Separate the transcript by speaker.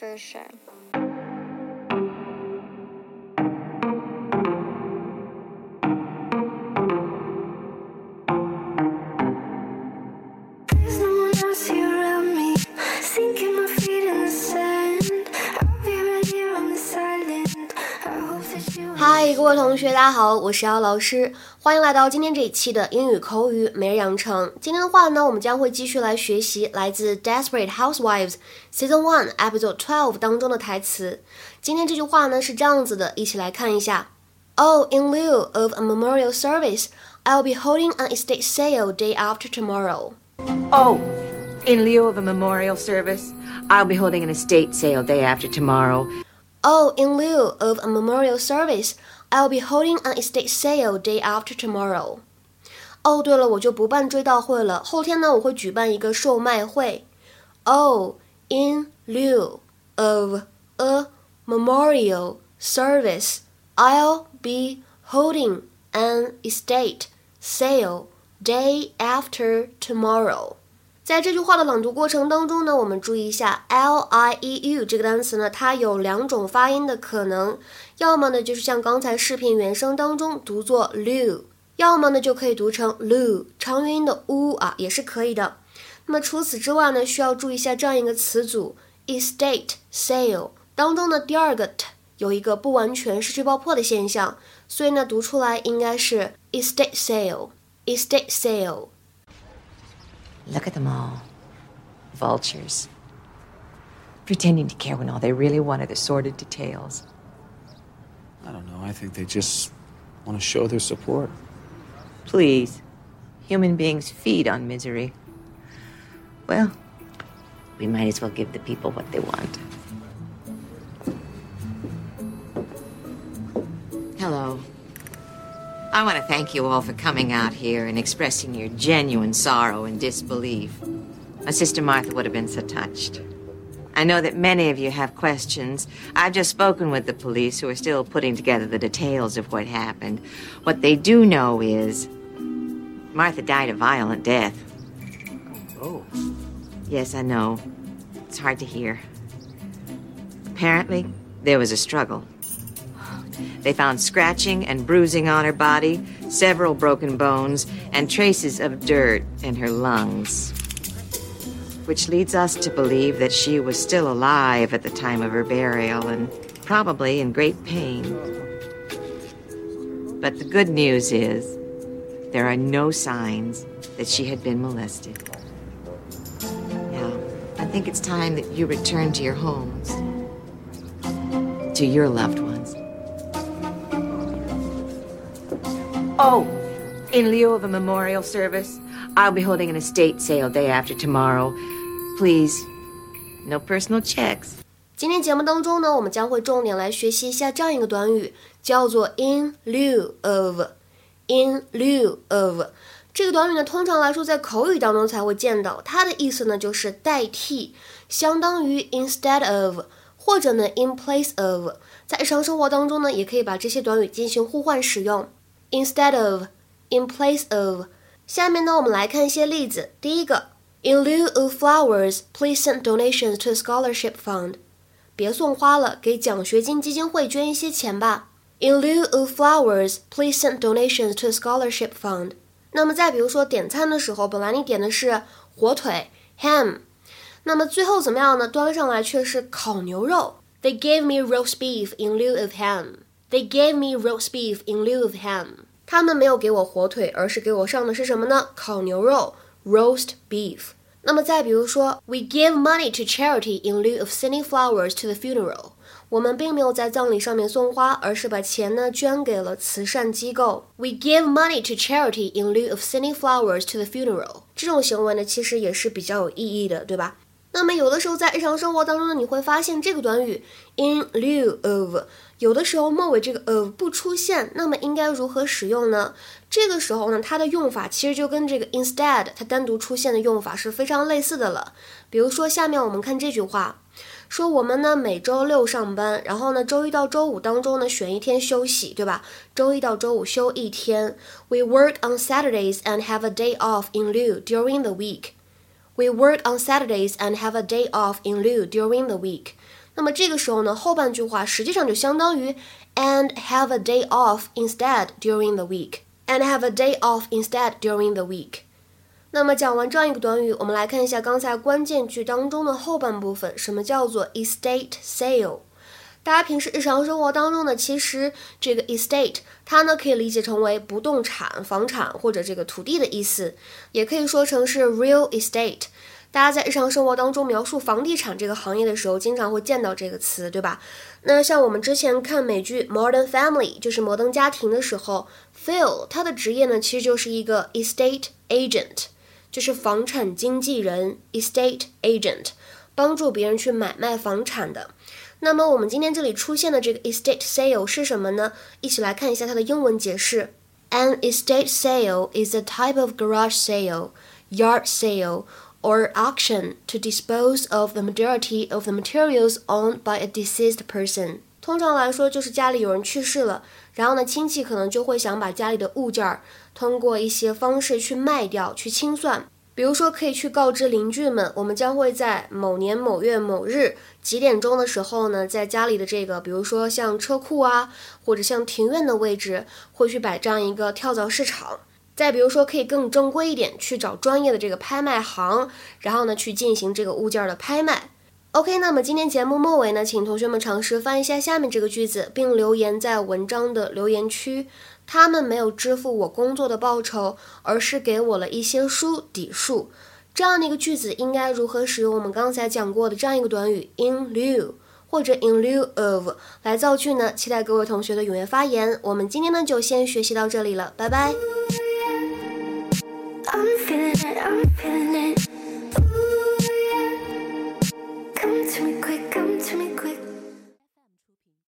Speaker 1: for sure.
Speaker 2: 各位同学，大家好，我是姚老师，欢迎来到今天这一期的英语口语每日养成。今天的话呢，我们将会继续来学习来自《Desperate Housewives》Season One Episode Twelve 当中的台词。今天这句话呢是这样子的，一起来看一下。Oh, in lieu of a memorial service, I'll be holding an estate sale day after tomorrow.
Speaker 3: Oh, in lieu of a memorial service, I'll be holding an estate sale day after tomorrow.
Speaker 2: Oh, in lieu of a memorial service, I'll be holding an estate sale day after tomorrow. 哦，对了，我就不办追悼会了。后天呢，我会举办一个售卖会。Oh, in lieu of a memorial service, I'll be holding an estate sale day after tomorrow. 在这句话的朗读过程当中呢，我们注意一下 l i e u 这个单词呢，它有两种发音的可能，要么呢就是像刚才视频原声当中读作 lu，要么呢就可以读成 lu，长元音的 u 啊也是可以的。那么除此之外呢，需要注意一下这样一个词组 estate sale 当中的第二个 t 有一个不完全失去爆破的现象，所以呢读出来应该是 estate sale，estate sale。
Speaker 3: Look at them all. Vultures. Pretending to care when all they really want are the sordid details.
Speaker 4: I don't know. I think they just want to show their support.
Speaker 3: Please. Human beings feed on misery. Well, we might as well give the people what they want. I want to thank you all for coming out here and expressing your genuine sorrow and disbelief. My sister Martha would have been so touched. I know that many of you have questions. I've just spoken with the police who are still putting together the details of what happened. What they do know is Martha died a violent death.
Speaker 4: Oh.
Speaker 3: Yes, I know. It's hard to hear. Apparently, there was a struggle. They found scratching and bruising on her body, several broken bones, and traces of dirt in her lungs. Which leads us to believe that she was still alive at the time of her burial and probably in great pain. But the good news is there are no signs that she had been molested. Now, I think it's time that you return to your homes, to your loved ones. Oh, in lieu of a memorial service, I'll be holding an estate sale day after tomorrow. Please, no personal checks.
Speaker 2: 今天节目当中呢，我们将会重点来学习一下这样一个短语，叫做 in lieu of。in lieu of 这个短语呢，通常来说在口语当中才会见到，它的意思呢就是代替，相当于 instead of，或者呢 in place of。在日常生活当中呢，也可以把这些短语进行互换使用 ，instead of，in place of。下面呢，我们来看一些例子。第一个，In lieu of flowers, please send donations to a scholarship fund。别送花了，给奖学金基金会捐一些钱吧。In lieu of flowers, please send donations to a scholarship fund。那么再比如说点餐的时候，本来你点的是火腿 ham，那么最后怎么样呢？端上来却是烤牛肉。They gave me roast beef in lieu of ham. They gave me roast beef in lieu of ham. 他们没有给我火腿，而是给我上的是什么呢？烤牛肉 roast beef。那么再比如说，We give money to charity in lieu of sending flowers to the funeral。我们并没有在葬礼上面送花，而是把钱呢捐给了慈善机构。We give money to charity in lieu of sending flowers to the funeral。这种行为呢，其实也是比较有意义的，对吧？那么有的时候在日常生活当中呢，你会发现这个短语 in lieu of， 有的时候末尾这个 of 不出现，那么应该如何使用呢？这个时候呢，它的用法其实就跟这个 instead 它单独出现的用法是非常类似的了。比如说下面我们看这句话，说我们呢每周六上班，然后呢周一到周五当中呢选一天休息，对吧？周一到周五休一天。We work on Saturdays and have a day off in lieu during the week. We work on Saturdays and have a day off in lieu during the week. 那么这个时候呢，后半句话实际上就相当于 and have a day off instead during the week。and have a day off instead during the week。那么讲完这样一个短语，我们来看一下刚才关键句当中的后半部分，什么叫做 estate sale？大家平时日常生活当中呢，其实这个 estate 它呢可以理解成为不动产、房产或者这个土地的意思，也可以说成是 real estate。大家在日常生活当中描述房地产这个行业的时候，经常会见到这个词，对吧？那像我们之前看美剧《Modern Family》，就是《摩登家庭》的时候，Phil 他的职业呢，其实就是一个 estate agent，就是房产经纪人 estate agent，帮助别人去买卖房产的。那么我们今天这里出现的这个 estate sale 是什么呢？一起来看一下它的英文解释：An estate sale is a type of garage sale, yard sale. Or auction to dispose of the majority of the materials owned by a deceased person。通常来说，就是家里有人去世了，然后呢，亲戚可能就会想把家里的物件儿通过一些方式去卖掉、去清算。比如说，可以去告知邻居们，我们将会在某年某月某日几点钟的时候呢，在家里的这个，比如说像车库啊，或者像庭院的位置，会去摆这样一个跳蚤市场。再比如说，可以更正规一点，去找专业的这个拍卖行，然后呢，去进行这个物件的拍卖。OK，那么今天节目末尾呢，请同学们尝试翻一下下面这个句子，并留言在文章的留言区。他们没有支付我工作的报酬，而是给我了一些书抵数。这样的一个句子应该如何使用我们刚才讲过的这样一个短语 in lieu？或者 in lieu of 来造句呢？期待各位同学的踊跃发言。我们今天呢就先学习到这里了，拜拜。I'm feeling